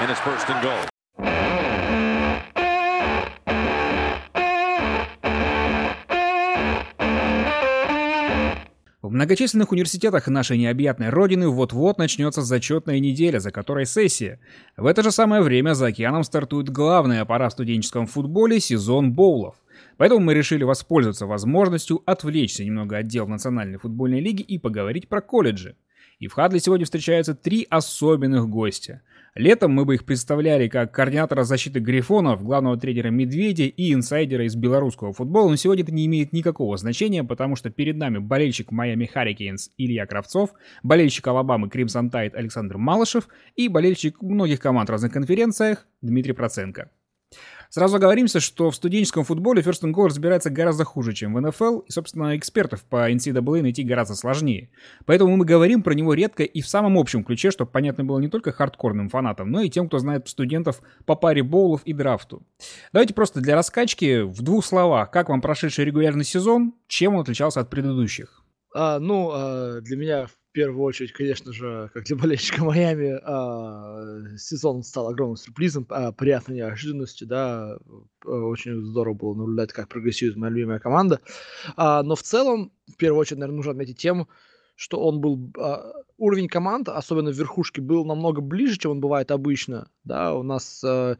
and it's first and goal. В многочисленных университетах нашей необъятной родины вот-вот начнется зачетная неделя, за которой сессия. В это же самое время за океаном стартует главная пора в студенческом футболе – сезон боулов. Поэтому мы решили воспользоваться возможностью отвлечься немного от дел Национальной футбольной лиги и поговорить про колледжи. И в Хадле сегодня встречаются три особенных гостя. Летом мы бы их представляли как координатора защиты Грифонов, главного тренера Медведя и инсайдера из белорусского футбола, но сегодня это не имеет никакого значения, потому что перед нами болельщик Майами Харрикейнс Илья Кравцов, болельщик Алабамы Кримсон Тайт Александр Малышев и болельщик многих команд в разных конференциях Дмитрий Проценко. Сразу оговоримся, что в студенческом футболе First and Goal разбирается гораздо хуже, чем в НФЛ, и, собственно, экспертов по NCAA найти гораздо сложнее. Поэтому мы говорим про него редко и в самом общем ключе, чтобы понятно было не только хардкорным фанатам, но и тем, кто знает студентов по паре боулов и драфту. Давайте просто для раскачки в двух словах, как вам прошедший регулярный сезон, чем он отличался от предыдущих? А, ну, а, для меня в первую очередь, конечно же, как для болельщика Майами, а, сезон стал огромным сюрпризом, а, приятной неожиданностью, да, очень здорово было наблюдать, как прогрессирует моя любимая команда, а, но в целом, в первую очередь, наверное, нужно отметить тему, что он был а, уровень команд, особенно в верхушке, был намного ближе, чем он бывает обычно. Да, у нас а,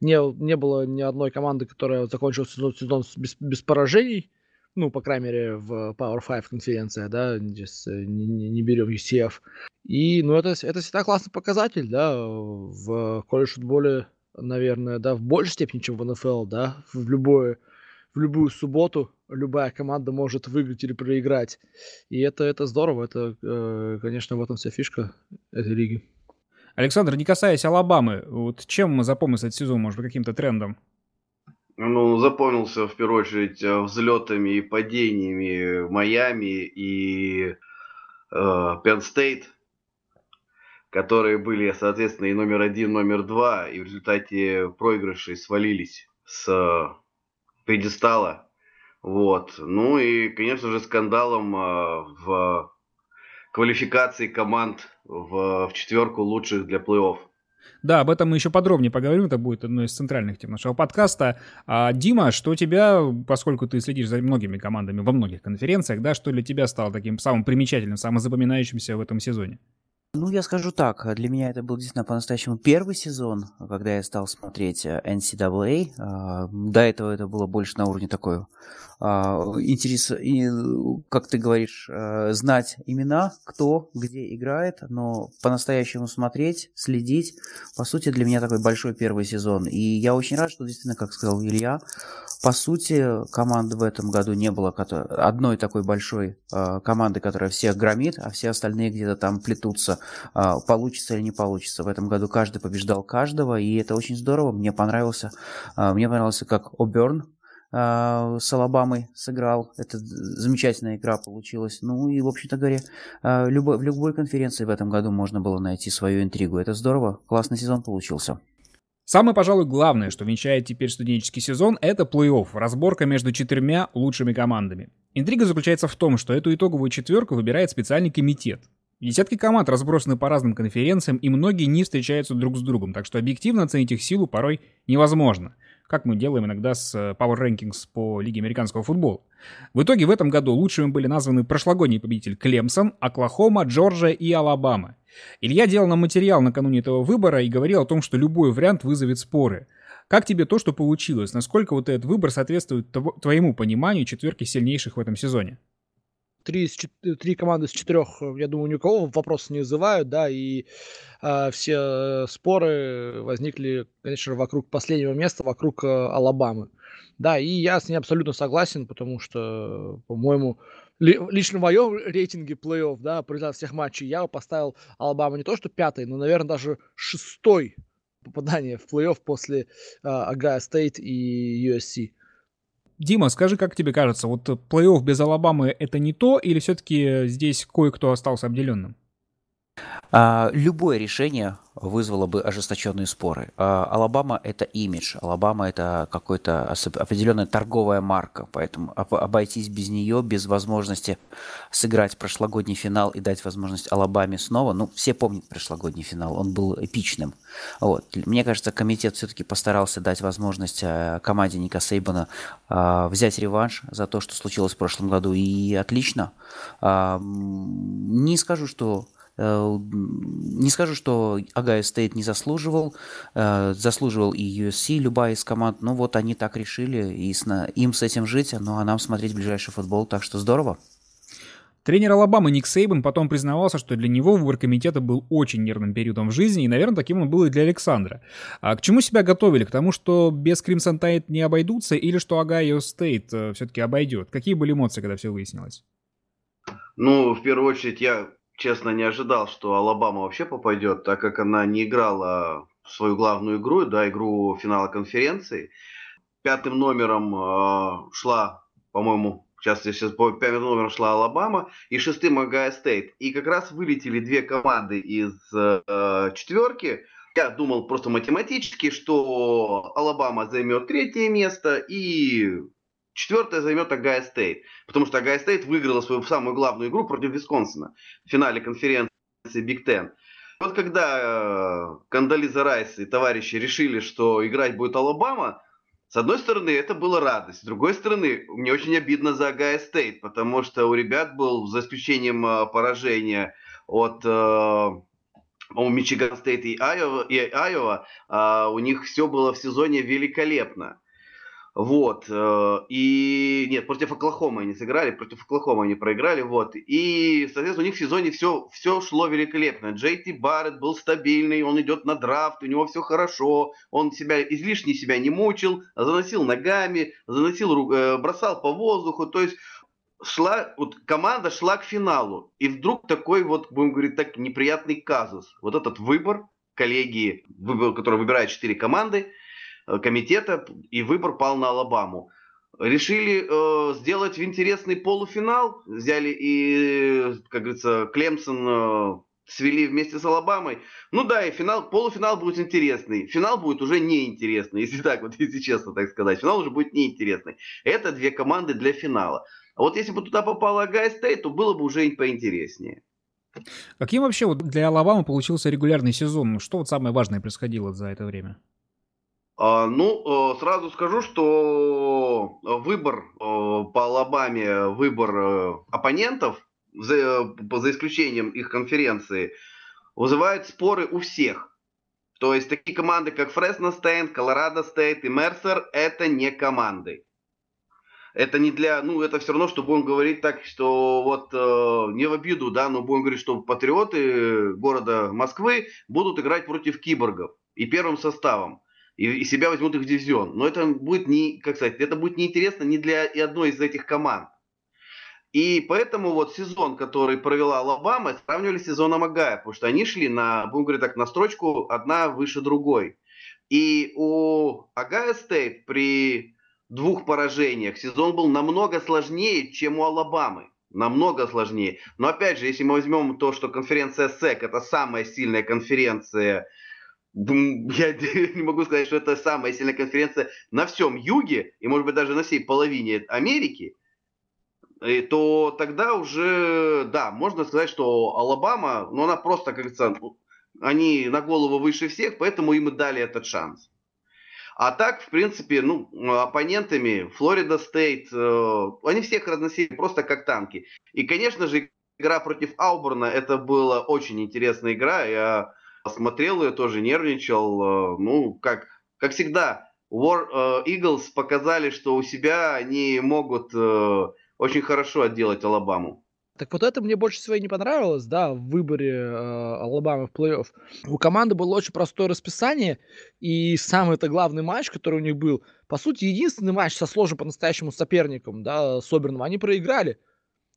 не, не было ни одной команды, которая закончила сезон, сезон без, без поражений ну, по крайней мере, в Power 5 конференция, да, здесь э, не, не, не берем UCF. И, ну, это, это всегда классный показатель, да, в колледж-футболе, наверное, да, в большей степени, чем в НФЛ, да, в любое в любую субботу любая команда может выиграть или проиграть. И это, это здорово. Это, э, конечно, в этом вся фишка этой лиги. Александр, не касаясь Алабамы, вот чем запомнился этот сезон, может быть, каким-то трендом? Ну, запомнился в первую очередь э, взлетами и падениями в Майами и Пенн э, Стейт, которые были, соответственно, и номер один, номер два, и в результате проигрышей свалились с пьедестала. Вот. Ну и, конечно же, скандалом э, в квалификации команд в, в четверку лучших для плей-офф. Да, об этом мы еще подробнее поговорим, это будет одной из центральных тем нашего подкаста. А, Дима, что тебя, поскольку ты следишь за многими командами во многих конференциях, да, что для тебя стало таким самым примечательным, самым запоминающимся в этом сезоне? Ну, я скажу так, для меня это был действительно по-настоящему первый сезон, когда я стал смотреть э, NCAA. А, до этого это было больше на уровне такой а, интерес, как ты говоришь, э, знать имена, кто где играет, но по-настоящему смотреть, следить, по сути, для меня такой большой первый сезон. И я очень рад, что действительно, как сказал Илья, по сути, команды в этом году не было одной такой большой э, команды, которая всех громит, а все остальные где-то там плетутся, э, получится или не получится. В этом году каждый побеждал каждого, и это очень здорово. Мне понравился, э, мне понравился, как Оберн а, с Алабамой сыграл. Это замечательная игра получилась. Ну и, в общем-то говоря, а, любой, в любой конференции в этом году можно было найти свою интригу. Это здорово. Классный сезон получился. Самое, пожалуй, главное, что венчает теперь студенческий сезон, это плей-офф, разборка между четырьмя лучшими командами. Интрига заключается в том, что эту итоговую четверку выбирает специальный комитет. Десятки команд разбросаны по разным конференциям, и многие не встречаются друг с другом, так что объективно оценить их силу порой невозможно как мы делаем иногда с э, Power Rankings по Лиге американского футбола. В итоге в этом году лучшими были названы прошлогодний победитель Клемсон, Оклахома, Джорджия и Алабама. Илья делал нам материал накануне этого выбора и говорил о том, что любой вариант вызовет споры. Как тебе то, что получилось? Насколько вот этот выбор соответствует твоему пониманию четверки сильнейших в этом сезоне? Три, из, три команды из четырех, э, я думаю, ни у кого вопросы не вызывают, да, и а, все споры возникли, конечно, вокруг последнего места, вокруг а, Алабамы. Да, и я с ней абсолютно согласен, потому что, по-моему, ли, лично в моем рейтинге плей-офф, да, по результату всех матчей, я поставил Алабаму не то что пятый, но, наверное, даже шестой попадание в плей-офф после Агая uh, Стейт и USC. Дима, скажи, как тебе кажется, вот плей-офф без Алабамы это не то, или все-таки здесь кое-кто остался обделенным? А, любое решение вызвало бы ожесточенные споры. А, Алабама – это имидж, Алабама – это какая-то определенная торговая марка, поэтому обойтись без нее, без возможности сыграть прошлогодний финал и дать возможность Алабаме снова, ну, все помнят прошлогодний финал, он был эпичным. Вот. Мне кажется, комитет все-таки постарался дать возможность э, команде Ника Сейбана а, взять реванш за то, что случилось в прошлом году, и отлично. Не скажу, что Э, не скажу, что Огайо Стейт не заслуживал, э, заслуживал и USC, любая из команд, но вот они так решили, и им с этим жить, ну а нам смотреть ближайший футбол, так что здорово. Тренер Алабамы Ник Сейбан потом признавался, что для него выбор комитета был очень нервным периодом в жизни, и, наверное, таким он был и для Александра. А к чему себя готовили? К тому, что без Crimson Tide не обойдутся, или что Огайо Стейт э, все-таки обойдет? Какие были эмоции, когда все выяснилось? Ну, в первую очередь, я честно, не ожидал, что Алабама вообще попадет, так как она не играла свою главную игру, да, игру финала конференции. Пятым номером э, шла, по-моему, сейчас, сейчас по пятым номером шла Алабама, и шестым Огайо Стейт. И как раз вылетели две команды из э, четверки. Я думал просто математически, что Алабама займет третье место, и Четвертое займет Огайо Стейт, потому что Огайо Стейт выиграла свою самую главную игру против Висконсина в финале конференции Биг Тен. Вот когда э, Кондолиза Райс и товарищи решили, что играть будет Алабама, с одной стороны, это была радость. С другой стороны, мне очень обидно за Огайо Стейт, потому что у ребят был, за исключением э, поражения от э, Мичиган Стейт и Айова, и Айова э, у них все было в сезоне великолепно. Вот. Э, и нет, против Оклахомы они сыграли, против Оклахомы они проиграли. Вот. И, соответственно, у них в сезоне все, все шло великолепно. Джей Ти Барретт был стабильный, он идет на драфт, у него все хорошо. Он себя излишне себя не мучил, заносил ногами, заносил, э, бросал по воздуху. То есть шла, вот команда шла к финалу. И вдруг такой вот, будем говорить так, неприятный казус. Вот этот выбор коллегии, выбор, который выбирает четыре команды, комитета, и выбор пал на Алабаму. Решили э, сделать интересный полуфинал, взяли и, как говорится, Клемсон э, свели вместе с Алабамой. Ну да, и финал, полуфинал будет интересный. Финал будет уже неинтересный, если так вот, если честно так сказать. Финал уже будет неинтересный. Это две команды для финала. А вот если бы туда попала Огайо Стейт, то было бы уже поинтереснее. Каким вообще вот для Алабамы получился регулярный сезон? Что вот самое важное происходило за это время? А, ну, э, сразу скажу, что выбор э, по Алабаме, выбор э, оппонентов, за, за исключением их конференции, вызывает споры у всех. То есть такие команды, как Фресно Стейт, Колорадо Стейт и Мерсер, это не команды. Это не для, ну, это все равно, что будем говорить так, что вот э, не в обиду, да, но будем говорить, что патриоты города Москвы будут играть против киборгов и первым составом и, и себя возьмут их в дивизион. Но это будет не, как сказать, это будет неинтересно ни для и одной из этих команд. И поэтому вот сезон, который провела Алабама, сравнивали с сезоном Агая, потому что они шли на, будем говорить так, на строчку одна выше другой. И у Огайо Стейт при двух поражениях сезон был намного сложнее, чем у Алабамы. Намного сложнее. Но опять же, если мы возьмем то, что конференция SEC это самая сильная конференция я не могу сказать, что это самая сильная конференция на всем юге, и может быть даже на всей половине Америки, то тогда уже, да, можно сказать, что Алабама, ну она просто, как говорится, они на голову выше всех, поэтому им и дали этот шанс. А так, в принципе, ну, оппонентами Флорида Стейт, э, они всех разносили просто как танки. И, конечно же, игра против Ауборна, это была очень интересная игра. Я смотрел ее, тоже нервничал. Э, ну, как, как всегда, War э, Eagles показали, что у себя они могут э, очень хорошо отделать Алабаму. Так вот это мне больше всего и не понравилось, да, в выборе э, Алабамы в плей-офф. У команды было очень простое расписание, и самый это главный матч, который у них был, по сути, единственный матч со сложным по-настоящему соперником, да, с Оберном, они проиграли.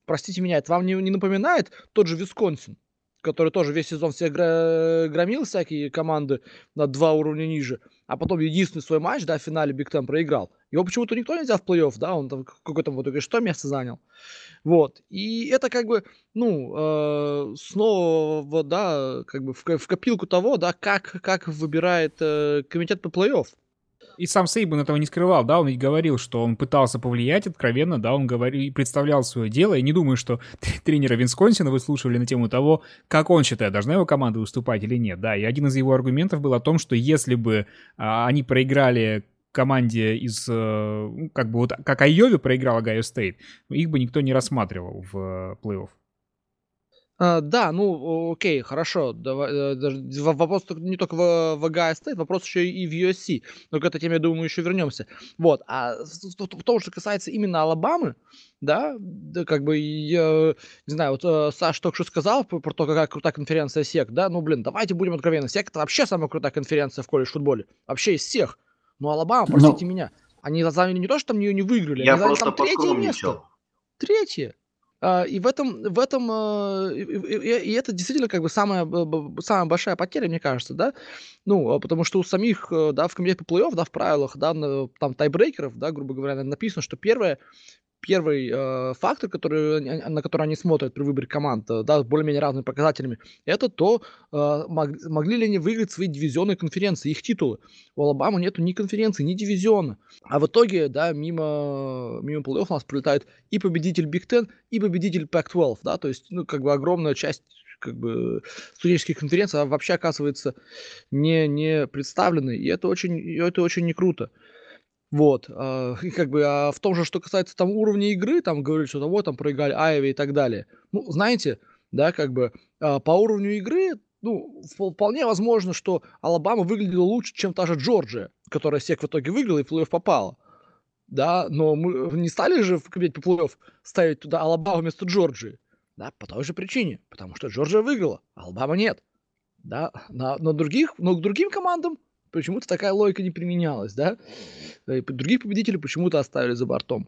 Простите меня, это вам не, не напоминает тот же Висконсин? Который тоже весь сезон всех громил всякие команды на два уровня ниже, а потом единственный свой матч, да, в финале Биг Тен проиграл. Его почему-то никто не взял в плей-офф, да, он там какой-то в итоге что место занял. Вот. И это как бы, ну, э, снова, да, как бы в, в копилку того, да, как, как выбирает э, комитет по плей-офф. И сам Сейбан этого не скрывал, да, он ведь говорил, что он пытался повлиять откровенно, да, он говорил, представлял свое дело. Я не думаю, что тренера Винсконсина выслушивали на тему того, как он считает, должна его команда выступать или нет, да. И один из его аргументов был о том, что если бы а, они проиграли команде из, э, ну, как бы вот, как Айови проиграла Гайо Стейт, их бы никто не рассматривал в э, плей-офф. А, да, ну, окей, хорошо. Давай, э, даже вопрос не только в, в Ohio State, вопрос еще и в USC. Но к этой теме, я думаю, еще вернемся. Вот. А в том, что касается именно Алабамы, да, да как бы, я, не знаю, вот э, Саш только что сказал про, про то, какая крутая конференция СЕК, да, ну, блин, давайте будем откровенны. СЕК это вообще самая крутая конференция в колледж футболе. Вообще из всех. Ну, Алабама, простите Но... меня, они заняли не то, что там ее не выиграли, я они заняли там третье место. Третье. А, и в этом, в этом, а, и, и, и это действительно как бы самая, самая большая потеря, мне кажется, да, ну, а потому что у самих, э, да, в комитете по плей-офф, да, в правилах, да, там тайбрейкеров, да, грубо говоря, написано, что первое, первый э, фактор, который, на который они смотрят при выборе команд, э, да, с более-менее разными показателями, это то, э, мог, могли ли они выиграть свои дивизионные конференции, их титулы. У Алабамы нету ни конференции, ни дивизиона. А в итоге, да, мимо, мимо плей-офф у нас прилетает и победитель Big Ten, и победитель Pac-12, да, то есть, ну, как бы огромная часть как бы студенческих конференций а вообще оказывается не, не представлены, и это очень, и это очень не круто. Вот, а, и как бы, а в том же, что касается там уровня игры, там говорили, что вот там проиграли Айви и так далее. Ну, знаете, да, как бы а, по уровню игры, ну, вполне возможно, что Алабама выглядела лучше, чем та же Джорджия, которая всех в итоге выиграла и в плей-офф попала. Да, но мы не стали же в кабинете по плей-офф ставить туда Алабаму вместо Джорджии. Да, по той же причине. Потому что Джорджия выиграла, а Алабама нет. Да, на, на других, но к другим командам почему-то такая логика не применялась, да? И других победителей почему-то оставили за бортом.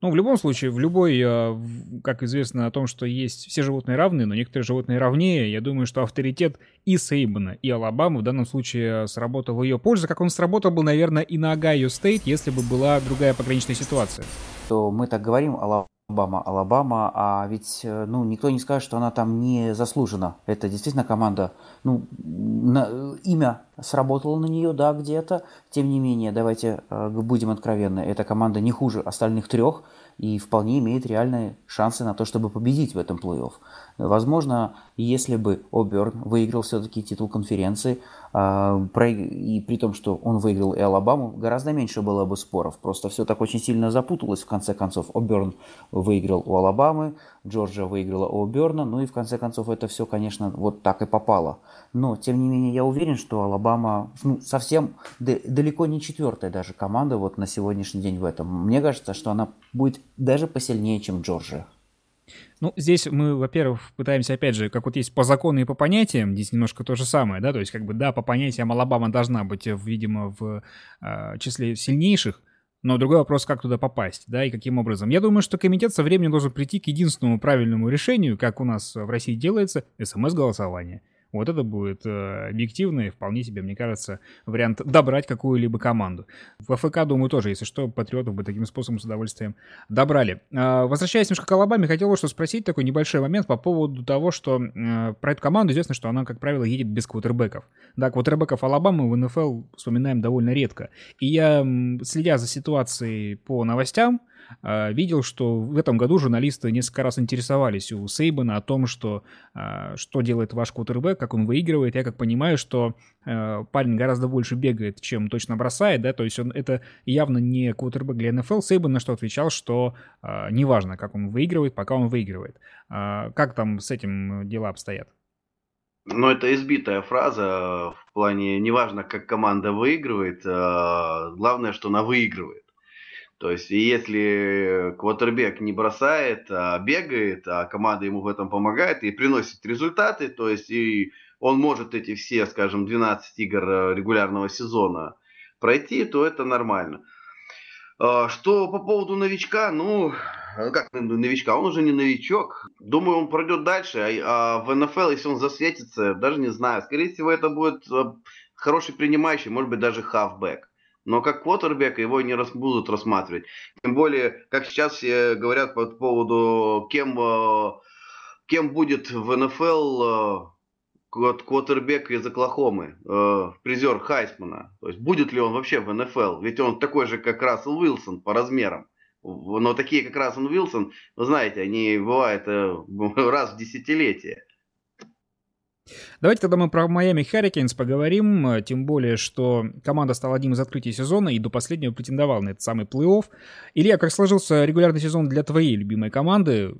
Ну, в любом случае, в любой, э, как известно о том, что есть все животные равны, но некоторые животные равнее, я думаю, что авторитет и Сейбана, и Алабамы в данном случае сработал в ее пользу, как он сработал бы, наверное, и на Огайо Стейт, если бы была другая пограничная ситуация. То мы так говорим, Алабама Алабама, Алабама, а ведь э, ну, никто не скажет, что она там не заслужена. Это действительно команда, ну, на, имя сработало на нее, да, где-то. Тем не менее, давайте э, будем откровенны, эта команда не хуже остальных трех и вполне имеет реальные шансы на то, чтобы победить в этом плей-офф. Возможно, если бы Оберн выиграл все-таки титул конференции, а, и при том, что он выиграл и Алабаму, гораздо меньше было бы споров. Просто все так очень сильно запуталось в конце концов. Оберн выиграл у Алабамы, Джорджия выиграла у Оберна, ну и в конце концов это все, конечно, вот так и попало. Но, тем не менее, я уверен, что Алабама ну, совсем далеко не четвертая даже команда вот на сегодняшний день в этом. Мне кажется, что она будет даже посильнее, чем Джорджия. Ну, здесь мы, во-первых, пытаемся, опять же, как вот есть по закону и по понятиям, здесь немножко то же самое, да, то есть, как бы, да, по понятиям Алабама должна быть, видимо, в э, числе сильнейших, но другой вопрос, как туда попасть, да, и каким образом. Я думаю, что комитет со временем должен прийти к единственному правильному решению, как у нас в России делается, смс-голосование. Вот это будет э, объективный, вполне себе, мне кажется, вариант добрать какую-либо команду. В ФК, думаю, тоже, если что, патриотов бы таким способом с удовольствием добрали. Э, возвращаясь немножко к Алабаме, хотел вот что спросить, такой небольшой момент по поводу того, что э, про эту команду известно, что она, как правило, едет без квотербеков. Да, квотербеков Алабамы в НФЛ вспоминаем довольно редко. И я, следя за ситуацией по новостям, видел, что в этом году журналисты несколько раз интересовались у Сейбана о том, что, а, что делает ваш квотербек, как он выигрывает. Я как понимаю, что а, парень гораздо больше бегает, чем точно бросает, да, то есть он, это явно не квотербек для НФЛ. Сейбан на что отвечал, что неважно, как он выигрывает, пока он выигрывает. Как там с этим дела обстоят? Ну, это избитая фраза в плане, неважно, как команда выигрывает, главное, что она выигрывает. То есть, если квотербек не бросает, а бегает, а команда ему в этом помогает и приносит результаты, то есть, и он может эти все, скажем, 12 игр э, регулярного сезона пройти, то это нормально. А, что по поводу новичка, ну, как новичка, он уже не новичок. Думаю, он пройдет дальше, а, а в НФЛ, если он засветится, даже не знаю. Скорее всего, это будет а, хороший принимающий, может быть, даже хавбэк. Но как квотербека его не рас, будут рассматривать. Тем более, как сейчас все говорят по поводу, кем, кем будет в НФЛ квотербек из Оклахомы, э, призер Хайсмана. То есть будет ли он вообще в НФЛ? Ведь он такой же, как Рассел Уилсон по размерам. Но такие, как Рассел Уилсон, вы знаете, они бывают э, раз в десятилетие. Давайте тогда мы про Майами Харрикейнс поговорим, э, тем более, что команда стала одним из открытий сезона и до последнего претендовала на этот самый плей-офф. Илья, как сложился регулярный сезон для твоей любимой команды?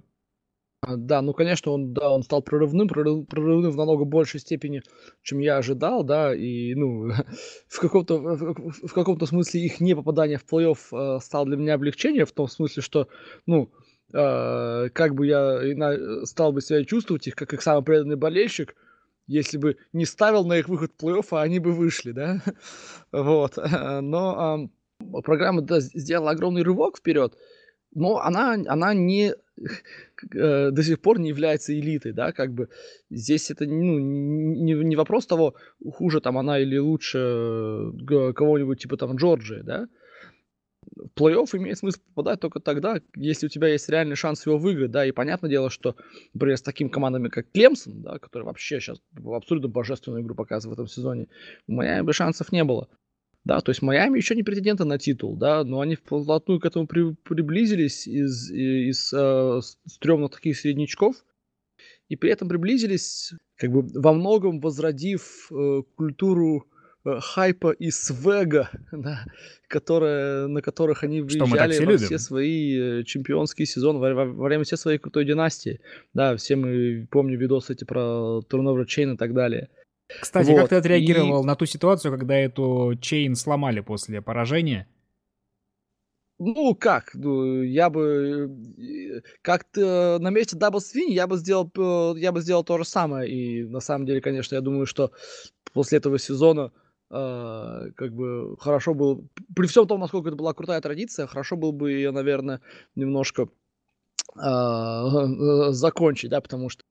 А, да, ну, конечно, он, да, он стал прорывным, прорыв, прорывным в намного большей степени, чем я ожидал, да, и, ну, в каком-то, в, каком-то смысле их не попадание в плей-офф э, стало для меня облегчением, в том смысле, что, ну, э, как бы я стал бы себя чувствовать их, как их самый преданный болельщик, если бы не ставил на их выход плей-офф, а они бы вышли, да, вот, но э, программа да, сделала огромный рывок вперед, но она, она не э, до сих пор не является элитой, да, как бы. Здесь это ну, не, не вопрос того, хуже там она или лучше э, кого-нибудь типа там Джорджии, да, в плей-офф имеет смысл попадать только тогда, если у тебя есть реальный шанс его выиграть, да, и понятное дело, что, например, с такими командами, как Клемсон, да, который вообще сейчас абсолютно божественную игру показывает в этом сезоне, у Майами шансов не было. Да, то есть Майами еще не претенденты на титул, да, но они вплотную к этому при, приблизились из, из э, стрёмных таких среднячков, и при этом приблизились, как бы во многом возродив э, культуру хайпа и свега, да, которая, на которых они выезжали все во любим. все свои э, чемпионские сезоны, во, во, во время всей своей крутой династии. Да, все мы помним видосы эти про Turnover Chain и так далее. Кстати, вот. как ты отреагировал и... на ту ситуацию, когда эту чейн сломали после поражения? Ну, как? Ну, я бы... Э, как-то на месте Дабл Свинь я бы сделал, э, я бы сделал то же самое. И на самом деле, конечно, я думаю, что после этого сезона Uh, как бы хорошо было, при всем том, насколько это была крутая традиция, хорошо было бы ее, наверное, немножко uh, закончить, да, потому что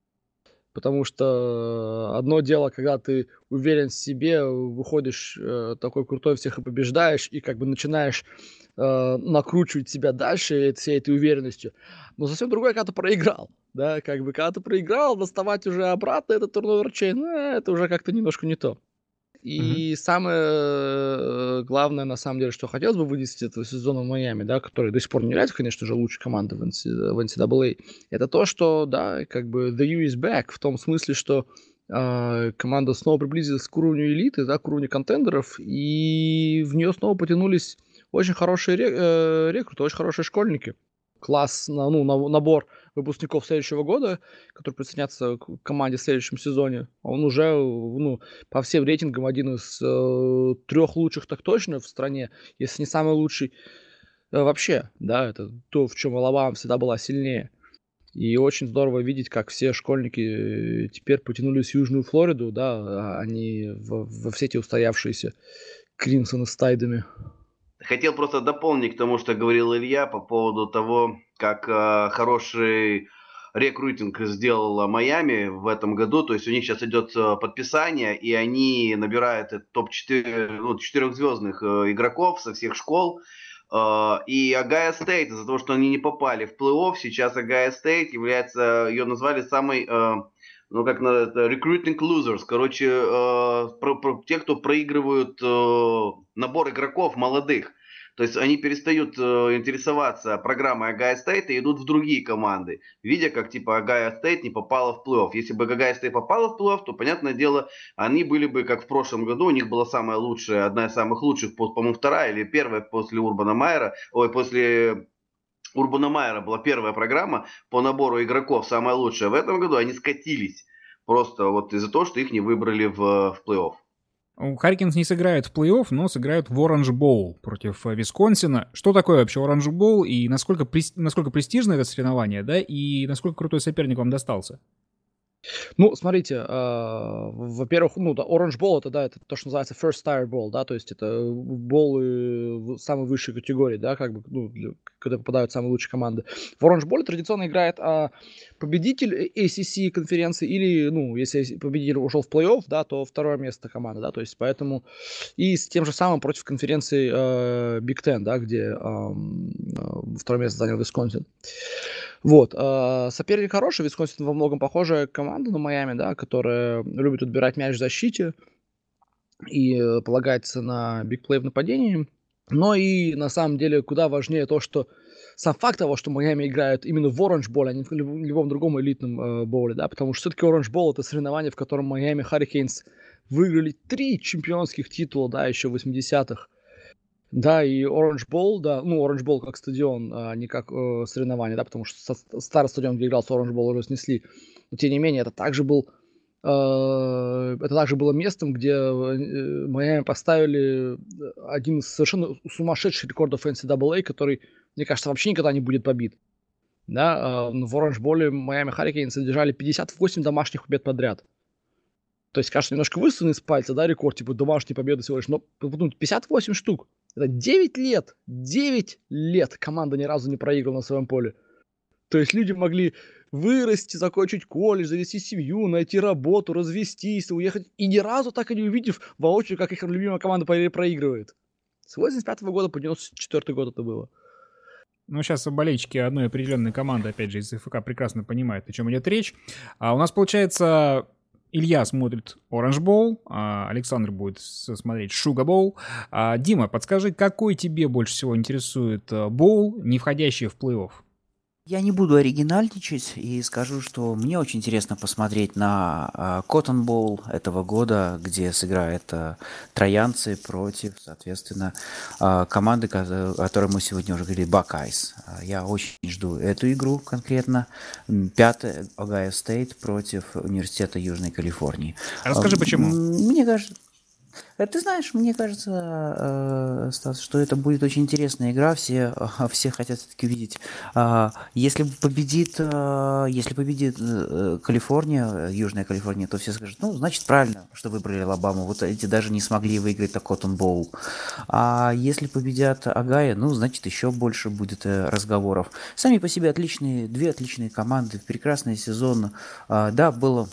Потому что одно дело, когда ты уверен в себе, выходишь э, такой крутой, всех и побеждаешь, и как бы начинаешь э, накручивать себя дальше всей этой уверенностью. Но совсем другое, когда ты проиграл. Да, как бы когда ты проиграл, доставать уже обратно этот турновер чейн, э, это уже как-то немножко не то. И mm-hmm. самое э, главное, на самом деле, что хотелось бы вынести этого сезона в Майами, да, который до сих пор не является, конечно же, лучшей командой в NCAA, это то, что, да, как бы the U is back, в том смысле, что э, команда снова приблизилась к уровню элиты, да, к уровню контендеров, и в нее снова потянулись очень хорошие э, рекруты, очень хорошие школьники. Класс, ну, набор выпускников следующего года, которые присоединятся к команде в следующем сезоне, он уже ну, по всем рейтингам один из э, трех лучших так точно в стране, если не самый лучший э, вообще. Да, это то, в чем Алабама всегда была сильнее. И очень здорово видеть, как все школьники теперь потянулись в Южную Флориду, да, они а во, во все эти устоявшиеся Кримсоны с Тайдами. Хотел просто дополнить к тому, что говорил Илья по поводу того, как э, хороший рекрутинг сделала Майами в этом году. То есть у них сейчас идет э, подписание, и они набирают топ-4 ну, четырехзвездных э, игроков со всех школ. Э, и Огайо Стейт, из-за того, что они не попали в плей-офф, сейчас Огайо Стейт является, ее назвали самой ну как на это, recruiting losers, короче, э, про, про, те, кто проигрывают э, набор игроков молодых. То есть они перестают э, интересоваться программой Огайо Стейт и идут в другие команды, видя, как типа Огайо Стейт не попала в плей-офф. Если бы Огайо Стейт попала в плей-офф, то, понятное дело, они были бы, как в прошлом году, у них была самая лучшая, одна из самых лучших, по-моему, вторая или первая после Урбана Майера, ой, после Урбана Майера была первая программа по набору игроков, самая лучшая. В этом году они скатились просто вот из-за того, что их не выбрали в, в плей-офф. Харрикинс не сыграют в плей-офф, но сыграют в Оранж Боул против э, Висконсина. Что такое вообще Оранж Боул и насколько, насколько престижно это соревнование, да, и насколько крутой соперник вам достался? Ну, смотрите, а, во-первых, ну, да, Orange Bowl это, да, это то, что называется First Tire Bowl, да, то есть это боллы самой высшей категории, да, как бы, ну, для, когда попадают самые лучшие команды. В Orange Bowl традиционно играет а, победитель ACC конференции или, ну, если победитель ушел в плей-офф, да, то второе место команды, да, то есть поэтому и с тем же самым против конференции э, Big Ten, да, где э, второе место занял Висконсин. Вот. Э, соперник хороший, Висконсин во многом похожая команда на Майами, да, которая любит отбирать мяч в защите и полагается на бигплей в нападении. Но и на самом деле куда важнее то, что сам факт того, что Майами играют именно в Orange Bowl, а не в любом другом элитном э, боуле, да, потому что все-таки Orange Bowl это соревнование, в котором Майами Hurricanes выиграли три чемпионских титула, да, еще в 80-х. Да, и Orange Bowl, да, ну, Orange Bowl как стадион, а не как э, соревнование, да, потому что старый стадион, где играл Orange Bowl, уже снесли. Но, тем не менее, это также был э, это также было местом, где э, Майами поставили один из совершенно сумасшедших рекордов NCAA, который, мне кажется, вообще никогда не будет побит. Да, э, в Orange Bowl Майами Харрикейнс одержали 58 домашних побед подряд. То есть, кажется, немножко высунул из пальца, да, рекорд, типа, домашней победы всего лишь, но 58 штук. Это 9 лет, 9 лет команда ни разу не проиграла на своем поле. То есть люди могли вырасти, закончить колледж, завести семью, найти работу, развестись, уехать, и ни разу так и не увидев воочию, как их любимая команда проигрывает. С 85 -го года по 94 год это было. Ну, сейчас болельщики одной определенной команды, опять же, из ФК прекрасно понимают, о чем идет речь. А у нас, получается, Илья смотрит Orange Bowl, а Александр будет смотреть Sugar Bowl. А, Дима, подскажи, какой тебе больше всего интересует э, боул, не входящий в плей-офф? Я не буду оригинальничать и скажу, что мне очень интересно посмотреть на uh, Cotton Bowl этого года, где сыграют uh, троянцы против, соответственно, uh, команды, о которой мы сегодня уже говорили, Buckeyes. Я очень жду эту игру конкретно. Пятый Огайо Стейт против Университета Южной Калифорнии. Расскажи, почему? Мне кажется, ты знаешь, мне кажется, э, Стас, что это будет очень интересная игра. Все, э, все хотят все-таки увидеть. А, если победит, если победит Калифорния, Южная Калифорния, то все скажут, ну, значит, правильно, что выбрали Алабаму. Вот эти даже не смогли выиграть так Коттон Боул. А если победит Огайо, ну, значит, еще больше будет разговоров. Сами по себе отличные, две отличные команды, прекрасный сезон. А, да, было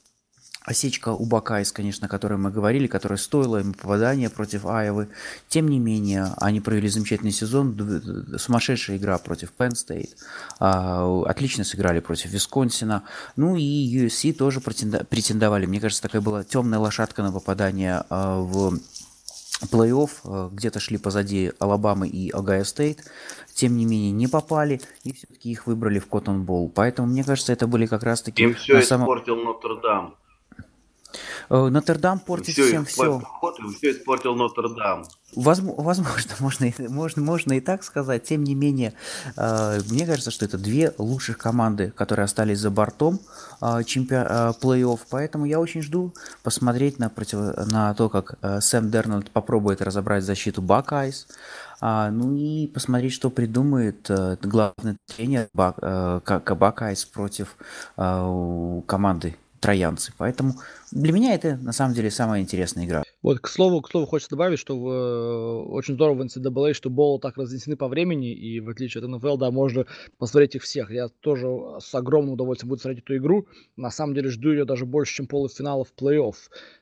осечка у Бакайс, конечно, о которой мы говорили, которая стоила им попадания против Айвы. Тем не менее, они провели замечательный сезон, сумасшедшая игра против Penn State, а, отлично сыграли против Висконсина, ну и USC тоже претендовали. Мне кажется, такая была темная лошадка на попадание а, в плей-офф, а, где-то шли позади Алабамы и Огайо Стейт, тем не менее не попали, и все-таки их выбрали в Коттон Боул. Поэтому, мне кажется, это были как раз-таки... Им все испортил. Нотр-Дам. Э, Нотр-Дам портит все, всем все. Все испортил Нотр-Дам. Возможно, можно, можно, можно и так сказать. Тем не менее, э, мне кажется, что это две лучших команды, которые остались за бортом э, чемпион, плей-офф. Поэтому я очень жду посмотреть на, против, на то, как Сэм Дарнолд попробует разобрать защиту Бакайс. А, ну и посмотреть, что придумает главный тренер Бак, Бакайс против команды троянцы. Поэтому для меня это на самом деле самая интересная игра. Вот, к слову, к слову, хочется добавить, что в, э, очень здорово в NCAA, что боулы так разнесены по времени, и в отличие от НФЛ, да, можно посмотреть их всех. Я тоже с огромным удовольствием буду смотреть эту игру. На самом деле жду ее даже больше, чем полуфиналов плей-офф.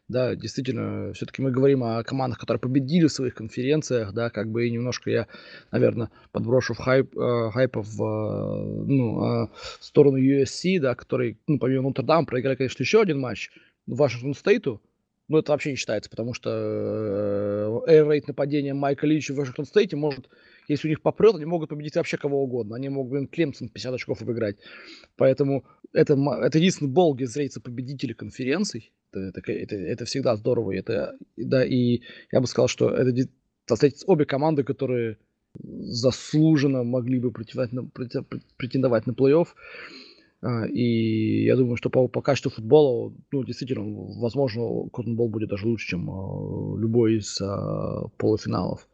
Да, действительно, все-таки мы говорим о командах, которые победили в своих конференциях, да, как бы и немножко я, наверное, подброшу в хайп, э, хайпа в, э, ну, э, в сторону USC, да, который, ну, помимо Нотр-Дам, проиграли, конечно, еще один матч Вашингтон Стейту, ну, это вообще не считается, потому что air рейд нападения Майка Лича в Вашингтон Стейте может, если у них попрет, они могут победить вообще кого угодно. Они могут, блин, Клемсон 50 очков обыграть. Поэтому это, это единственный бол, где зрятся победители конференций. Это, это, это, всегда здорово. Это, да, и я бы сказал, что это встретятся обе команды, которые заслуженно могли бы претендовать на, претендовать на плей-офф. А, и я думаю, что по, по качеству футбола, ну, действительно, возможно, Коттон будет даже лучше, чем а, любой из а, полуфиналов.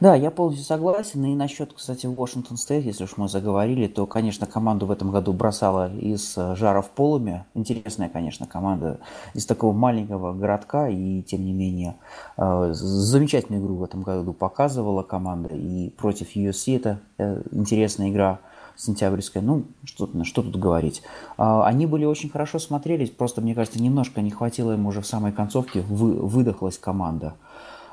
Да, я полностью согласен. И насчет, кстати, Вашингтон Стейт, если уж мы заговорили, то, конечно, команду в этом году бросала из э, жара в полуме. Интересная, конечно, команда из такого маленького городка. И, тем не менее, э, замечательную игру в этом году показывала команда. И против USC это э, интересная игра сентябрьская. Ну, что, что тут говорить. А, они были очень хорошо смотрелись. Просто, мне кажется, немножко не хватило им уже в самой концовке. Вы, выдохлась команда.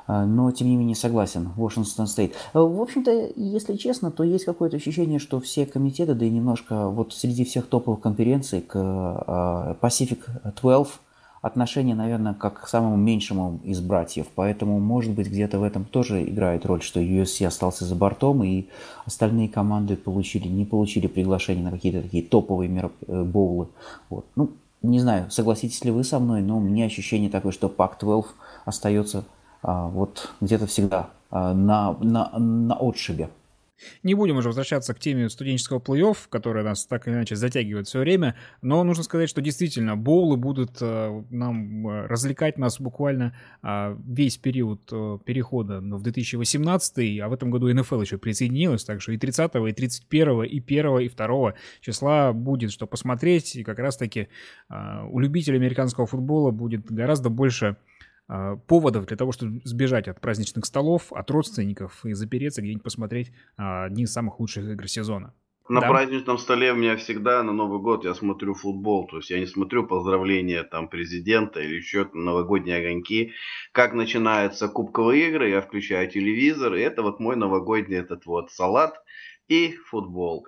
А, но, тем не менее, согласен, Вашингтон Стейт. А, в общем-то, если честно, то есть какое-то ощущение, что все комитеты, да и немножко вот среди всех топовых конференций к а, Pacific 12 отношение, наверное, как к самому меньшему из братьев. Поэтому, может быть, где-то в этом тоже играет роль, что USC остался за бортом, и остальные команды получили, не получили приглашение на какие-то такие топовые мероп... Э, боулы. Вот. Ну, не знаю, согласитесь ли вы со мной, но у меня ощущение такое, что Pac-12 остается вот где-то всегда а, на, на, на отшибе. Не будем уже возвращаться к теме студенческого плей-офф, которая нас так или иначе затягивает все время, но нужно сказать, что действительно боулы будут э, нам э, развлекать нас буквально э, весь период э, перехода в 2018, а в этом году НФЛ еще присоединилась, так что и 30, и 31, и 1, и 2 числа будет что посмотреть, и как раз-таки у любителей американского футбола будет гораздо больше а, поводов для того, чтобы сбежать от праздничных столов, от родственников и запереться где-нибудь посмотреть а, одни из самых лучших игр сезона. На да. праздничном столе у меня всегда на Новый год я смотрю футбол. То есть я не смотрю поздравления там президента или еще новогодние огоньки. Как начинаются кубковые игры, я включаю телевизор, и это вот мой новогодний этот вот салат и футбол.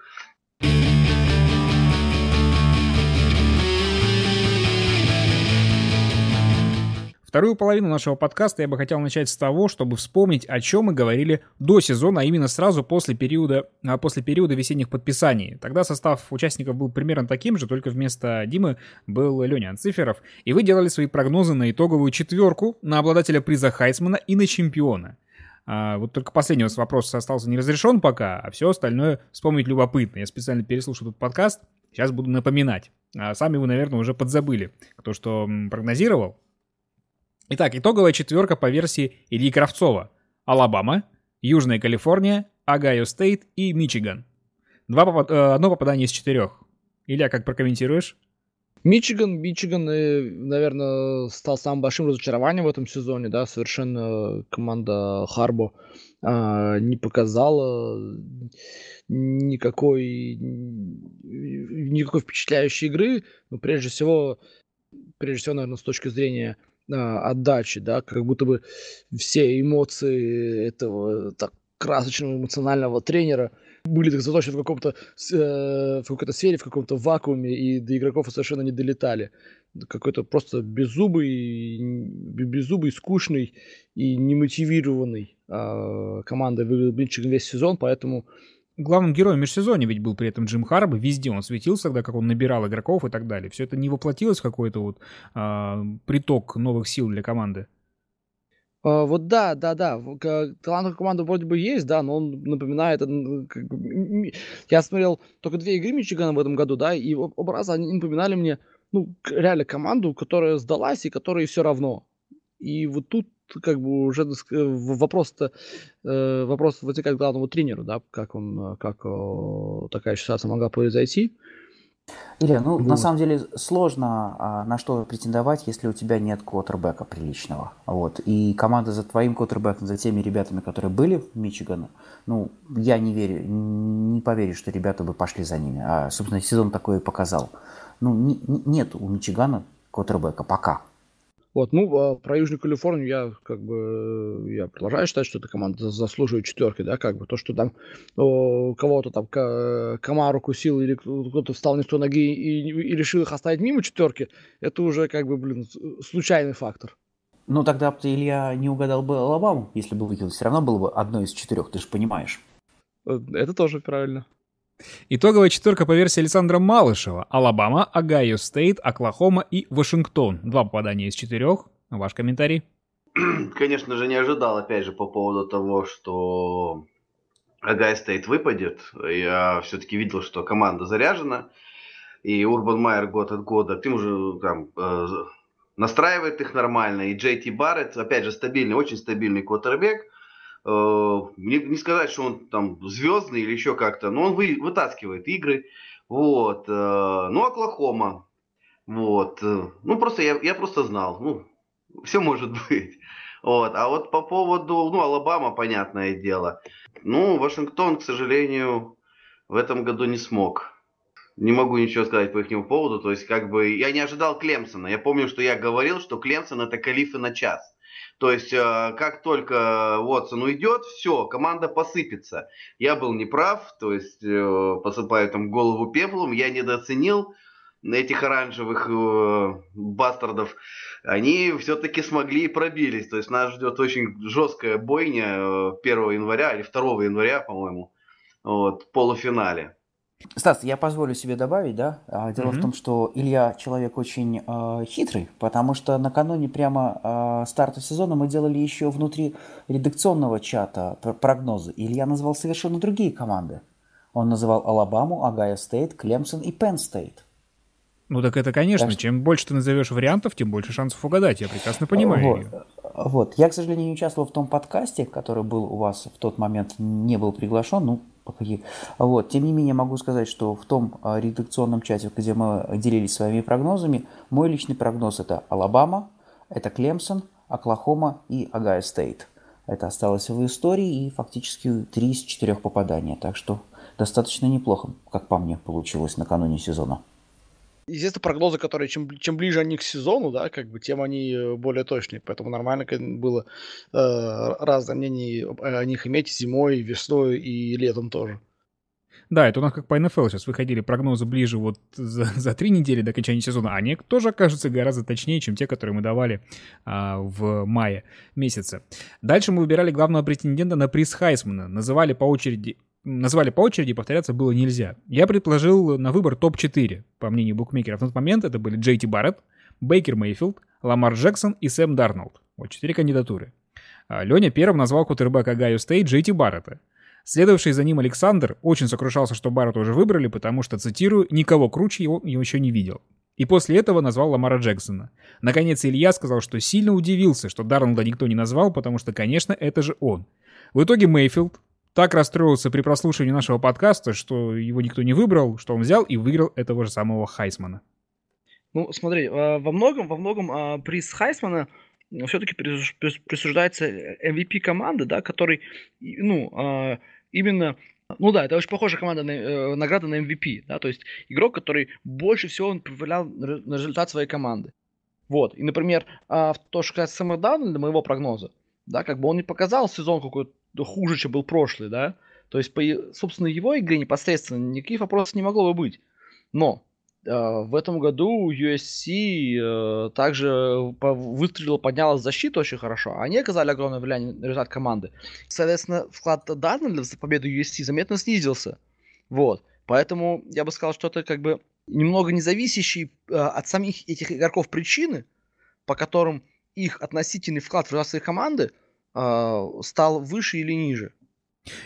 Вторую половину нашего подкаста я бы хотел начать с того, чтобы вспомнить, о чем мы говорили до сезона, а именно сразу после периода, а, после периода весенних подписаний. Тогда состав участников был примерно таким же, только вместо Димы был Леня Анциферов, и вы делали свои прогнозы на итоговую четверку, на обладателя приза Хайсмана и на чемпиона. А, вот только последний вопрос остался не разрешен пока, а все остальное вспомнить любопытно. Я специально переслушал этот подкаст, сейчас буду напоминать. А сами вы, наверное, уже подзабыли, кто что прогнозировал. Итак, итоговая четверка по версии Ильи Кравцова. Алабама, Южная Калифорния, Огайо Стейт и Мичиган. Два попад... Э, одно попадание из четырех. Илья, как прокомментируешь? Мичиган, Мичиган, э, наверное, стал самым большим разочарованием в этом сезоне, да, совершенно команда Харбо а, не показала никакой никакой впечатляющей игры, но прежде всего, прежде всего, наверное, с точки зрения а, отдачи, да, как будто бы все эмоции этого так красочного эмоционального тренера были так заточены в каком-то э, в какой-то сфере, в каком-то вакууме, и до игроков совершенно не долетали. Какой-то просто беззубый, беззубый, скучный и немотивированный э, командой выглядел весь сезон, поэтому главным героем межсезонья ведь был при этом Джим Харбо, везде он светился тогда, как он набирал игроков и так далее. Все это не воплотилось в какой-то вот а, приток новых сил для команды? А, вот да, да, да. Талант команды вроде бы есть, да, но он напоминает... Я смотрел только две игры Мичигана в этом году, да, и оба раза они напоминали мне, ну, реально команду, которая сдалась и которой все равно. И вот тут как бы уже э, вопрос-то э, вопрос вытекает к главному тренеру, да, как он, э, как такая ситуация могла произойти. Илья, ну вот. на самом деле сложно а, на что претендовать, если у тебя нет квотербека приличного. Вот. И команда за твоим квотербеком, за теми ребятами, которые были в Мичигане, ну, я не верю, не поверю, что ребята бы пошли за ними. А, собственно, сезон такой и показал. Ну, не, нет у Мичигана квотербека пока. Вот, ну, а про Южную Калифорнию я как бы я продолжаю считать, что эта команда заслуживает четверки, да, как бы то, что там о, кого-то там комар укусил или кто-то встал не с той ноги и, и решил их оставить мимо четверки, это уже как бы, блин, случайный фактор. Ну, тогда бы ты, Илья, не угадал бы Алабаму, если бы выкинул. Все равно было бы одно из четырех, ты же понимаешь. Э, это тоже правильно. Итоговая четверка по версии Александра Малышева. Алабама, Огайо Стейт, Оклахома и Вашингтон. Два попадания из четырех. Ваш комментарий? Конечно же, не ожидал, опять же, по поводу того, что Огайо Стейт выпадет. Я все-таки видел, что команда заряжена. И Урбан Майер год от года, ты уже там э, настраивает их нормально. И Джей Ти Барретт, опять же, стабильный, очень стабильный квотербек. Э, не, не сказать, что он там звездный или еще как-то, но он вы, вытаскивает игры. Вот. Э, ну, Оклахома. Вот. Э, ну, просто я, я просто знал. Ну, все может быть. Вот. А вот по поводу, ну, Алабама, понятное дело. Ну, Вашингтон, к сожалению, в этом году не смог. Не могу ничего сказать по их поводу. То есть, как бы, я не ожидал Клемсона. Я помню, что я говорил, что Клемсон это калифы на час. То есть, э, как только Уотсон уйдет, все, команда посыпется. Я был неправ, то есть, э, посыпаю там голову пеплом, я недооценил этих оранжевых э, бастардов, они все-таки смогли и пробились. То есть нас ждет очень жесткая бойня 1 января или 2 января, по-моему, вот, в полуфинале. Стас, я позволю себе добавить, да? А, дело mm-hmm. в том, что Илья человек очень э, хитрый, потому что накануне прямо э, старта сезона мы делали еще внутри редакционного чата прогнозы. Илья назвал совершенно другие команды. Он называл Алабаму, Огайо Стейт, Клемсон и Пенн Стейт. Ну так это, конечно, так чем больше ты назовешь вариантов, тем больше шансов угадать. Я прекрасно понимаю. Вот. вот. Я, к сожалению, не участвовал в том подкасте, который был у вас в тот момент, не был приглашен. Ну, по каких. Вот. Тем не менее, могу сказать, что в том а, редакционном чате, где мы делились своими прогнозами, мой личный прогноз это Алабама, это Клемсон, Оклахома и Огайо Стейт. Это осталось в истории и фактически три из четырех попадания. Так что достаточно неплохо, как по мне, получилось накануне сезона. Естественно, прогнозы, которые чем, чем ближе они к сезону, да, как бы, тем они э, более точные. Поэтому нормально было э, разное мнение о них иметь зимой, весной и летом тоже. Да, это у нас как по НФЛ сейчас выходили прогнозы ближе вот за, за три недели до окончания сезона, они тоже окажутся гораздо точнее, чем те, которые мы давали а, в мае месяце. Дальше мы выбирали главного претендента на приз Хайсмана, называли по очереди назвали по очереди, повторяться было нельзя. Я предложил на выбор топ-4, по мнению букмекеров. В тот момент это были Джей Ти Барретт, Бейкер Мейфилд, Ламар Джексон и Сэм Дарнолд. Вот четыре кандидатуры. А Леня первым назвал квотербека Огайо Стейт Джей Ти Барретта. Следовавший за ним Александр очень сокрушался, что Барретта уже выбрали, потому что, цитирую, «никого круче его еще не видел». И после этого назвал Ламара Джексона. Наконец Илья сказал, что сильно удивился, что Дарнолда никто не назвал, потому что, конечно, это же он. В итоге Мейфилд, так расстроился при прослушивании нашего подкаста, что его никто не выбрал, что он взял и выиграл этого же самого Хайсмана. Ну, смотри, а, во многом, во многом а, приз Хайсмана все-таки присуждается MVP команды, да, который, ну, а, именно ну да, это очень похожая команда на, э, награда на MVP, да, то есть игрок, который больше всего он повлиял на результат своей команды. Вот, и, например, в то, что касается Сэма Даннельда, моего прогноза, да, как бы он не показал сезон какой-то хуже, чем был прошлый, да. То есть, по, собственно, его игре непосредственно никаких вопросов не могло бы быть. Но э, в этом году USC э, также по, подняла защиту очень хорошо. Они оказали огромное влияние на результат команды. Соответственно, вклад Дарнольда в победу USC заметно снизился. Вот. Поэтому я бы сказал, что это как бы немного независящие э, от самих этих игроков причины, по которым их относительный вклад в результат своей команды – стал выше или ниже.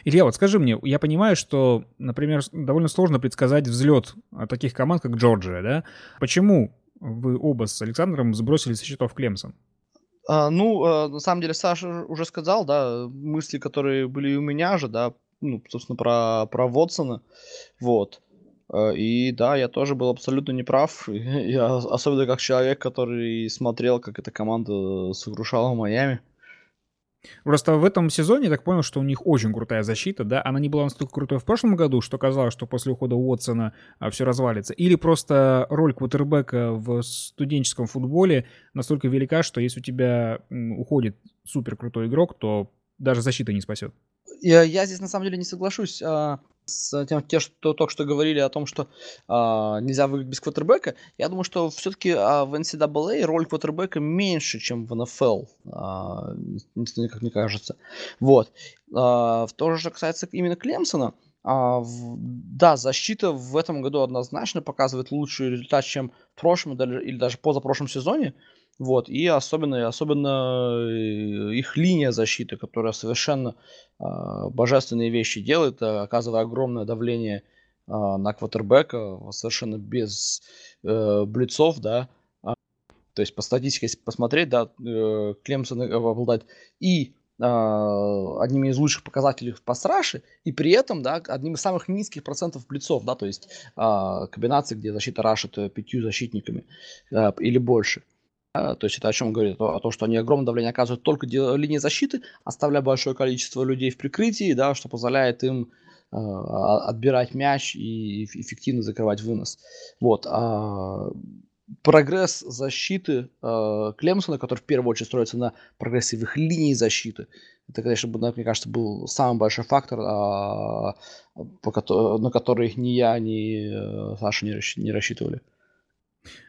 Илья, вот скажи мне, я понимаю, что, например, довольно сложно предсказать взлет таких команд, как Джорджия, да? Почему вы оба с Александром сбросили со счетов Клемсон? А, ну, а, на самом деле, Саша уже сказал, да, мысли, которые были у меня же, да, ну, собственно, про, про Вотсона, вот. А, и да, я тоже был абсолютно неправ. Я, особенно как человек, который смотрел, как эта команда сокрушала Майами. Просто в этом сезоне я так понял, что у них очень крутая защита, да, она не была настолько крутой в прошлом году, что казалось, что после ухода Уотсона а, все развалится, или просто роль квотербека в студенческом футболе настолько велика, что если у тебя уходит супер крутой игрок, то даже защита не спасет. Я, я здесь на самом деле не соглашусь. А, с тем, те, что только что говорили о том, что а, нельзя выиграть без квотербека, я думаю, что все-таки а, в NCAA роль квотербека меньше, чем в NFL, а, как мне кажется. Вот. А, то же, что касается именно Клемсона, а, в, да, защита в этом году однозначно показывает лучший результат, чем в прошлом или даже позапрошлом сезоне. Вот, и особенно, особенно э, их линия защиты, которая совершенно э, божественные вещи делает, э, оказывая огромное давление э, на квотербека, совершенно без э, блицов, да. А, то есть по статистике, если посмотреть, да, э, Клемсон обладает и а, одними из лучших показателей в пасраше, и при этом, да, одним из самых низких процентов блицов, да, то есть э, комбинации, где защита рашит пятью защитниками э, или больше. Э, то есть это о чем говорит? О, том, что они огромное давление оказывают только линии защиты, оставляя большое количество людей в прикрытии, да, что позволяет им э, отбирать мяч и эффективно закрывать вынос. Вот. А прогресс защиты э, Клемсона, который в первую очередь строится на прогрессе в их линии защиты, это, конечно, мне кажется, был самый большой фактор, э, по, на который ни я, ни э, Саша не рассчитывали.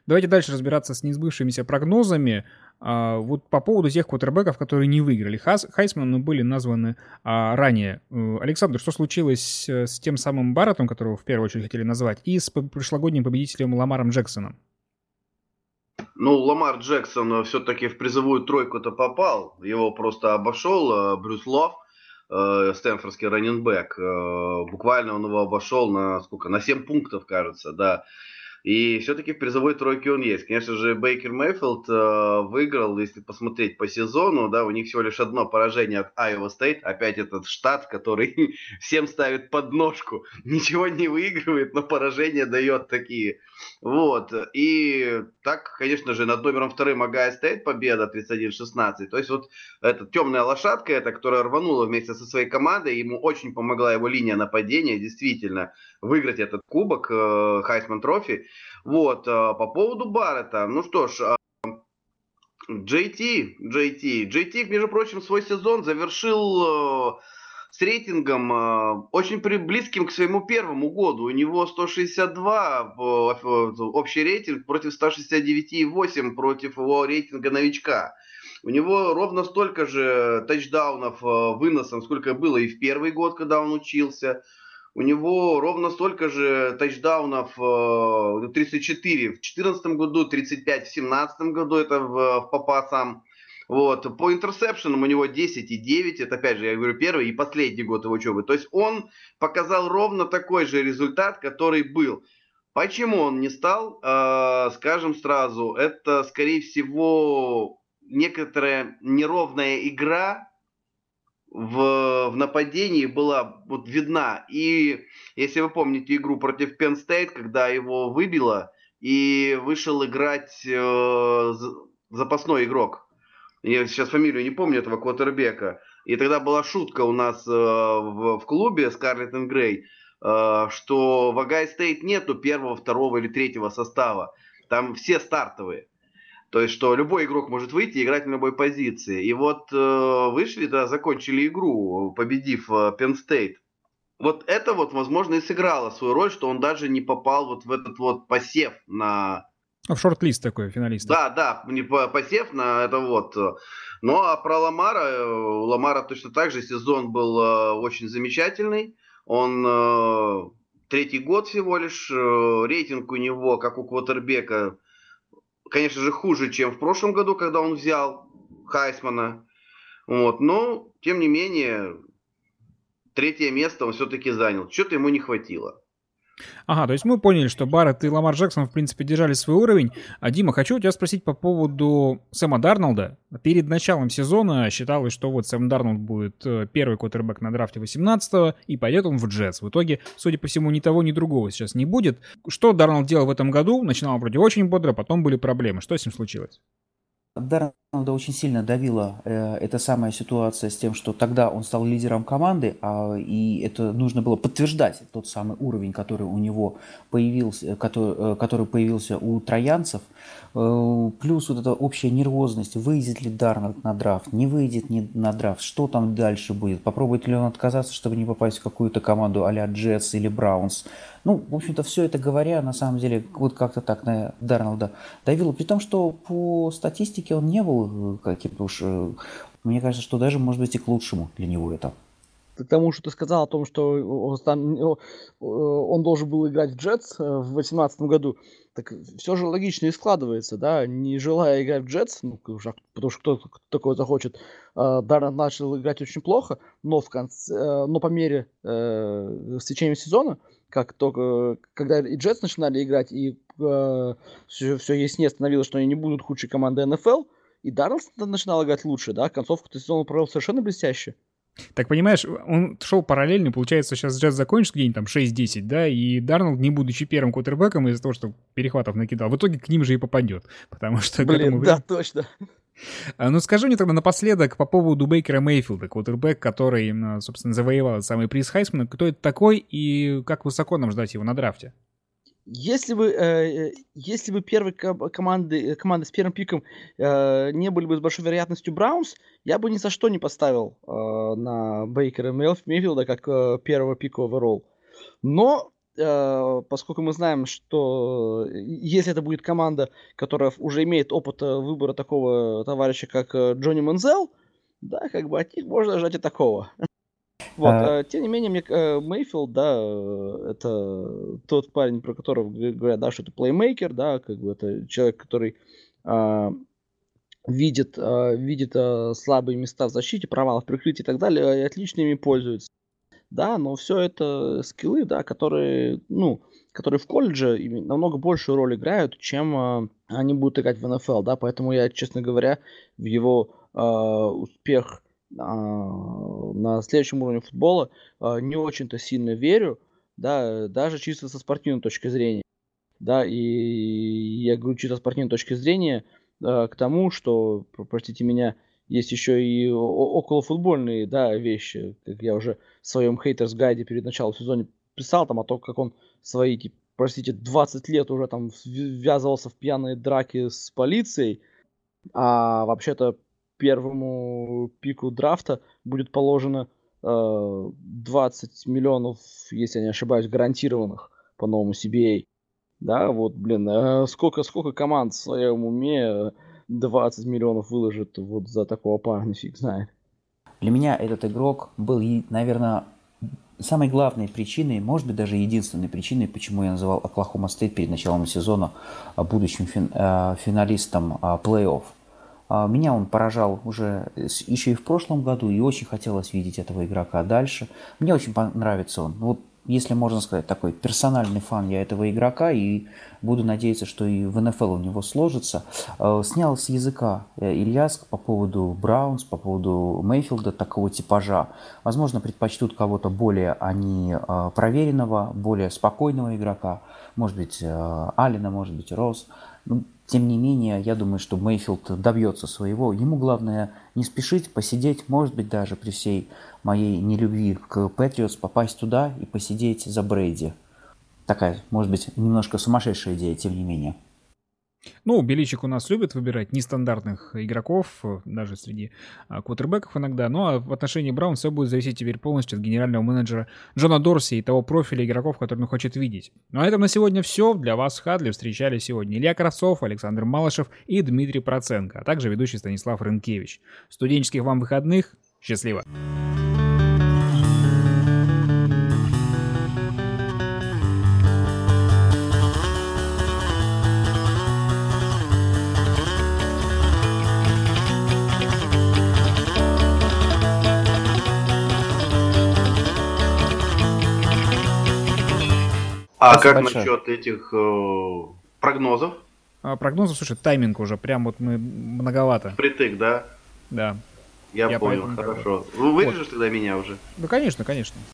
Давайте дальше разбираться с несбывшимися прогнозами. А, вот по поводу тех квотербеков, которые не выиграли Хас, Хайсман, были названы а, ранее. Э, Александр, что случилось э, с тем самым Барреттом, которого в первую очередь хотели назвать, и с прошлогодним победителем Ламаром Джексоном? Ну, Ламар Джексон все-таки в призовую тройку-то попал. Его просто обошел э, Брюс Лов, э, стэнфордский раненбэк. Э, буквально он его обошел на сколько? На 7 пунктов, кажется, да. И все-таки в призовой тройке он есть. Конечно же, Бейкер Мейфилд э, выиграл, если посмотреть по сезону, да, у них всего лишь одно поражение от Iowa State. Опять этот штат, который всем ставит подножку, ничего не выигрывает, но поражение дает такие. Вот. И так, конечно же, над номером вторым Огайо Стейт победа 31-16. То есть вот эта темная лошадка, эта, которая рванула вместе со своей командой, ему очень помогла его линия нападения, действительно, выиграть этот кубок Хайсман э, Трофи. Вот, э, по поводу Баррета, ну что ж, JT, JT, JT, между прочим, свой сезон завершил э, с рейтингом э, очень близким к своему первому году. У него 162 общий рейтинг против 169,8 против его рейтинга новичка. У него ровно столько же тачдаунов выносом, сколько было и в первый год, когда он учился. У него ровно столько же тачдаунов, 34 э, в 2014 году, 35 в 2017 году, это в, в попасам. Вот. По интерсепшенам у него 10 и 9, это опять же, я говорю, первый и последний год его учебы. То есть он показал ровно такой же результат, который был. Почему он не стал, э, скажем сразу, это скорее всего некоторая неровная игра в, в нападении была вот видна. И если вы помните игру против Penn State, когда его выбило и вышел играть э, запасной игрок. Я сейчас фамилию не помню этого квотербека. И тогда была шутка у нас э, в, в клубе Скарлетт и Грей, э, что в Агай Стейт нету первого, второго или третьего состава. Там все стартовые. То есть, что любой игрок может выйти и играть на любой позиции. И вот э, вышли, да, закончили игру, победив э, Penn State. Вот это вот, возможно, и сыграло свою роль, что он даже не попал вот в этот вот посев на... В шорт-лист такой, финалист. Да, да, не посев на это вот. Ну, а про Ламара, э, у Ламара точно так же сезон был э, очень замечательный. Он э, третий год всего лишь, э, рейтинг у него, как у Квотербека, конечно же, хуже, чем в прошлом году, когда он взял Хайсмана. Вот, но, тем не менее, третье место он все-таки занял. Что-то ему не хватило. Ага, то есть мы поняли, что Барретт и Ламар Джексон, в принципе, держали свой уровень. А, Дима, хочу у тебя спросить по поводу Сэма Дарнолда. Перед началом сезона считалось, что вот Сэм Дарнолд будет э, первый квотербек на драфте 18-го, и пойдет он в Джетс. В итоге, судя по всему, ни того, ни другого сейчас не будет. Что Дарнолд делал в этом году? Начинал вроде очень бодро, потом были проблемы. Что с ним случилось? Дарнолда очень сильно давила э, эта самая ситуация с тем, что тогда он стал лидером команды, а, и это нужно было подтверждать тот самый уровень, который у него появился, который, э, который появился у троянцев. Э, плюс вот эта общая нервозность, выйдет ли Дарнольд на драфт, не выйдет не на драфт, что там дальше будет, попробует ли он отказаться, чтобы не попасть в какую-то команду а-ля Джетс или Браунс. Ну, в общем-то, все это говоря, на самом деле, вот как-то так на Дарнолда давило. При том, что по статистике он не был каким-то уж... Э, мне кажется, что даже, может быть, и к лучшему для него это. К тому, что ты сказал о том, что он должен был играть в Джетс э, в 2018 году, так все же логично и складывается, да, не желая играть в Джетс, ну, потому что кто, кто такое захочет, э, Даррен начал играть очень плохо, но, в конце, но по мере э, с течением сезона как только, когда и Джетс начинали играть, и э, все, все яснее становилось, что они не будут худшей командой НФЛ, и Дарнелл начинал играть лучше, да, концовку сезона провел совершенно блестяще. Так понимаешь, он шел параллельно, получается, сейчас джаз закончится где-нибудь там 6-10, да, и Дарнолд, не будучи первым квотербеком из-за того, что перехватов накидал, в итоге к ним же и попадет, потому что... Блин, да, точно. А, ну скажи мне тогда напоследок по поводу Бейкера Мейфилда, квотербек, который, собственно, завоевал самый приз Хайсмана. Кто это такой и как высоко нам ждать его на драфте? Если бы, э, если бы первой команды, команды с первым пиком э, не были бы с большой вероятностью Браунс, я бы ни за что не поставил э, на Бейкера Мейфилда как э, первого пика оверолл. Но э, поскольку мы знаем, что если это будет команда, которая уже имеет опыт выбора такого товарища, как э, Джонни Манзел, да, как бы от них можно ждать и такого. Вот, а... Тем не менее, мне э, Мейфилд, да, э, это тот парень, про которого говорят, да, что это плеймейкер, да, как бы это человек, который а, видит, а, видит а, слабые места в защите, провал в прикрытии и так далее, и отлично ими пользуется. Да, но все это скиллы, да, которые, ну, которые в колледже намного большую роль играют, чем а, они будут играть в НФЛ, да, поэтому я, честно говоря, в его а, успех на следующем уровне футбола а, не очень-то сильно верю, да, даже чисто со спортивной точки зрения. Да, и я говорю чисто с спортивной точки зрения а, к тому, что, простите меня, есть еще и околофутбольные, да, вещи, как я уже в своем хейтерс гайде перед началом сезона писал там о том, как он свои, типа, простите, 20 лет уже там ввязывался в пьяные драки с полицией, а вообще-то первому пику драфта будет положено э, 20 миллионов, если я не ошибаюсь, гарантированных по новому CBA. Да, вот, блин, э, сколько, сколько команд в своем уме 20 миллионов выложит вот за такого парня, фиг знает. Для меня этот игрок был, наверное, самой главной причиной, может быть, даже единственной причиной, почему я называл Оклахома Стейт перед началом сезона будущим фин, э, финалистом э, плей-офф. А, меня он поражал уже еще и в прошлом году, и очень хотелось видеть этого игрока дальше. Мне очень нравится он. Вот, если можно сказать, такой персональный фан я этого игрока, и буду надеяться, что и в НФЛ у него сложится. А, снял с языка э, Ильяс по поводу Браунс, по поводу Мейфилда, такого типажа. Возможно, предпочтут кого-то более они а, проверенного, более спокойного игрока. Может быть, Алина, может быть, Рос. Тем не менее, я думаю, что Мейфилд добьется своего. Ему главное не спешить, посидеть, может быть, даже при всей моей нелюбви к Патриотс, попасть туда и посидеть за Брейди. Такая, может быть, немножко сумасшедшая идея, тем не менее. Ну, Беличик у нас любит выбирать нестандартных игроков, даже среди а, квотербеков иногда. Ну, а в отношении Браун все будет зависеть теперь полностью от генерального менеджера Джона Дорси и того профиля игроков, который он хочет видеть. Ну, а это на сегодня все. Для вас в Хадле встречали сегодня Илья Кравцов, Александр Малышев и Дмитрий Проценко, а также ведущий Станислав Рынкевич. Студенческих вам выходных. Счастливо! А Спасибо как большое. насчет этих э, прогнозов? А, прогнозов, слушай, тайминг уже, прям вот мы многовато. Притык, да? Да. Я, Я понял, хорошо. Вы вырежешь вот. тогда меня уже? Ну, конечно, конечно.